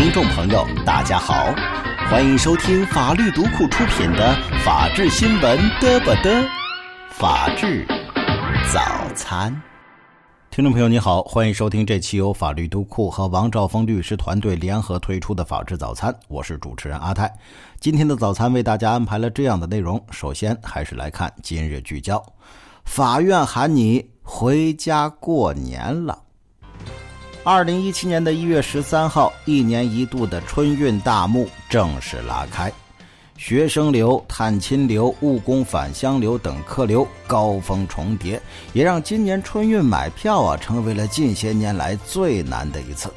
听众朋友，大家好，欢迎收听法律读库出品的《法治新闻嘚不嘚》，法治早餐。听众朋友，你好，欢迎收听这期由法律读库和王兆峰律师团队联合推出的《法治早餐》，我是主持人阿泰。今天的早餐为大家安排了这样的内容，首先还是来看今日聚焦：法院喊你回家过年了。二零一七年的一月十三号，一年一度的春运大幕正式拉开，学生流、探亲流、务工返乡流等客流高峰重叠，也让今年春运买票啊成为了近些年来最难的一次。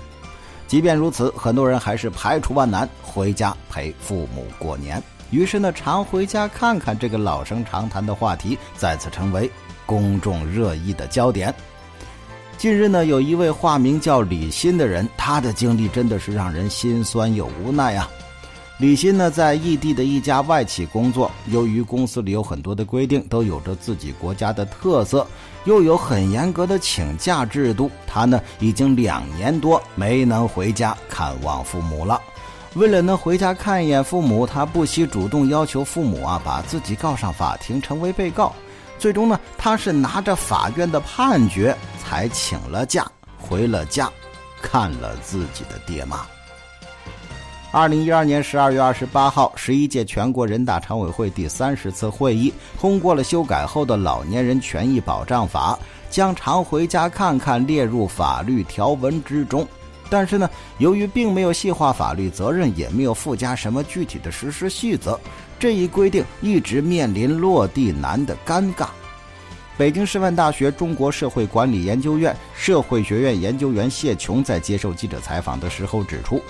即便如此，很多人还是排除万难回家陪父母过年。于是呢，常回家看看这个老生常谈的话题再次成为公众热议的焦点。近日呢，有一位化名叫李鑫的人，他的经历真的是让人心酸又无奈啊。李鑫呢，在异地的一家外企工作，由于公司里有很多的规定，都有着自己国家的特色，又有很严格的请假制度，他呢已经两年多没能回家看望父母了。为了能回家看一眼父母，他不惜主动要求父母啊，把自己告上法庭，成为被告。最终呢，他是拿着法院的判决。才请了假回了家，看了自己的爹妈。二零一二年十二月二十八号，十一届全国人大常委会第三十次会议通过了修改后的《老年人权益保障法》，将常回家看看列入法律条文之中。但是呢，由于并没有细化法律责任，也没有附加什么具体的实施细则，这一规定一直面临落地难的尴尬。北京师范大学中国社会管理研究院社会学院研究员谢琼在接受记者采访的时候指出，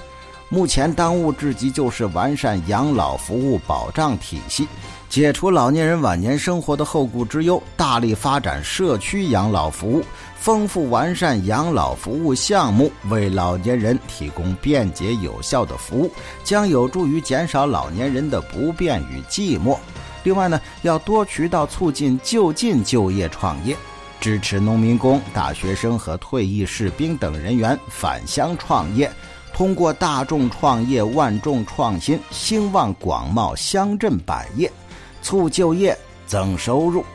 目前当务之急就是完善养老服务保障体系，解除老年人晚年生活的后顾之忧，大力发展社区养老服务，丰富完善养老服务项目，为老年人提供便捷有效的服务，将有助于减少老年人的不便与寂寞。另外呢，要多渠道促进就近就业创业，支持农民工、大学生和退役士兵等人员返乡创业，通过大众创业、万众创新，兴旺广袤乡镇百业，促就业、增收入。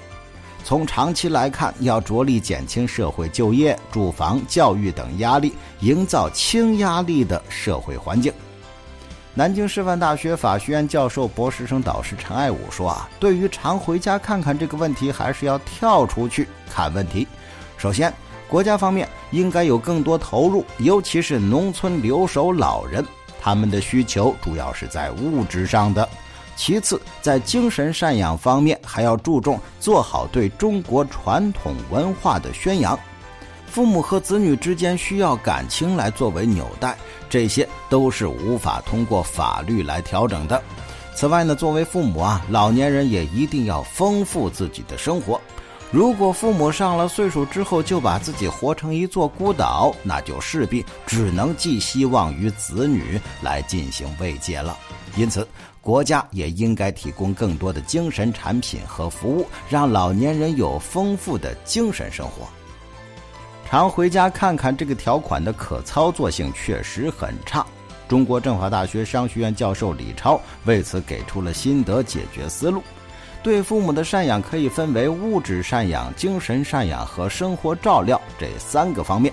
从长期来看，要着力减轻社会就业、住房、教育等压力，营造轻压力的社会环境。南京师范大学法学院教授、博士生导师陈爱武说：“啊，对于常回家看看这个问题，还是要跳出去看问题。首先，国家方面应该有更多投入，尤其是农村留守老人，他们的需求主要是在物质上的。其次，在精神赡养方面，还要注重做好对中国传统文化的宣扬。父母和子女之间需要感情来作为纽带。”这些都是无法通过法律来调整的。此外呢，作为父母啊，老年人也一定要丰富自己的生活。如果父母上了岁数之后就把自己活成一座孤岛，那就势必只能寄希望于子女来进行慰藉了。因此，国家也应该提供更多的精神产品和服务，让老年人有丰富的精神生活。常回家看看这个条款的可操作性确实很差。中国政法大学商学院教授李超为此给出了心得解决思路：对父母的赡养可以分为物质赡养、精神赡养和生活照料这三个方面。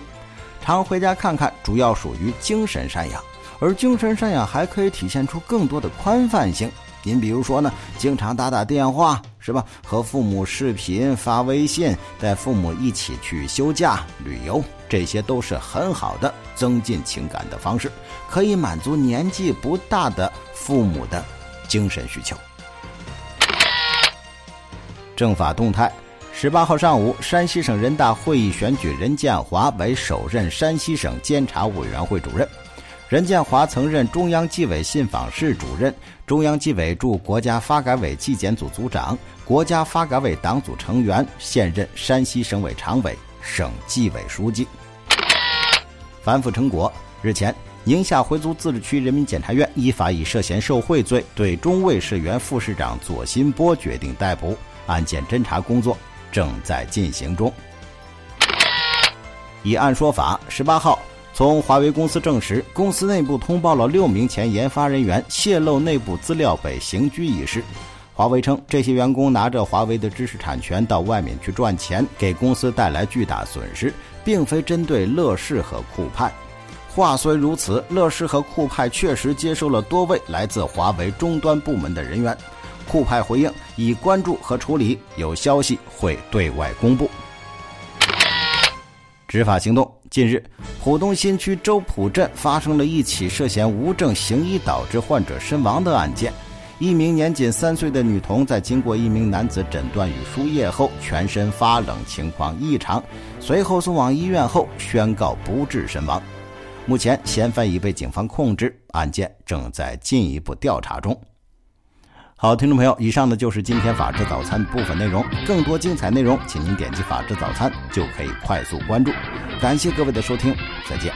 常回家看看主要属于精神赡养，而精神赡养还可以体现出更多的宽泛性。您比如说呢，经常打打电话是吧？和父母视频、发微信，带父母一起去休假、旅游，这些都是很好的增进情感的方式，可以满足年纪不大的父母的精神需求。政法动态：十八号上午，山西省人大会议选举任建华为首任山西省监察委员会主任。任建华曾任中央纪委信访室主任、中央纪委驻国家发改委纪检组组长、国家发改委党组成员，现任山西省委常委、省纪委书记。反腐成果：日前，宁夏回族自治区人民检察院依法以涉嫌受贿罪对中卫市原副市长左新波决定逮捕，案件侦查工作正在进行中。以案说法：十八号。从华为公司证实，公司内部通报了六名前研发人员泄露内部资料被刑拘一事。华为称，这些员工拿着华为的知识产权到外面去赚钱，给公司带来巨大损失，并非针对乐视和酷派。话虽如此，乐视和酷派确实接收了多位来自华为终端部门的人员。酷派回应已关注和处理，有消息会对外公布。执法行动：近日，浦东新区周浦镇发生了一起涉嫌无证行医导致患者身亡的案件。一名年仅三岁的女童在经过一名男子诊断与输液后，全身发冷，情况异常，随后送往医院后宣告不治身亡。目前，嫌犯已被警方控制，案件正在进一步调查中。好，听众朋友，以上呢就是今天法治早餐部分内容。更多精彩内容，请您点击法治早餐就可以快速关注。感谢各位的收听，再见。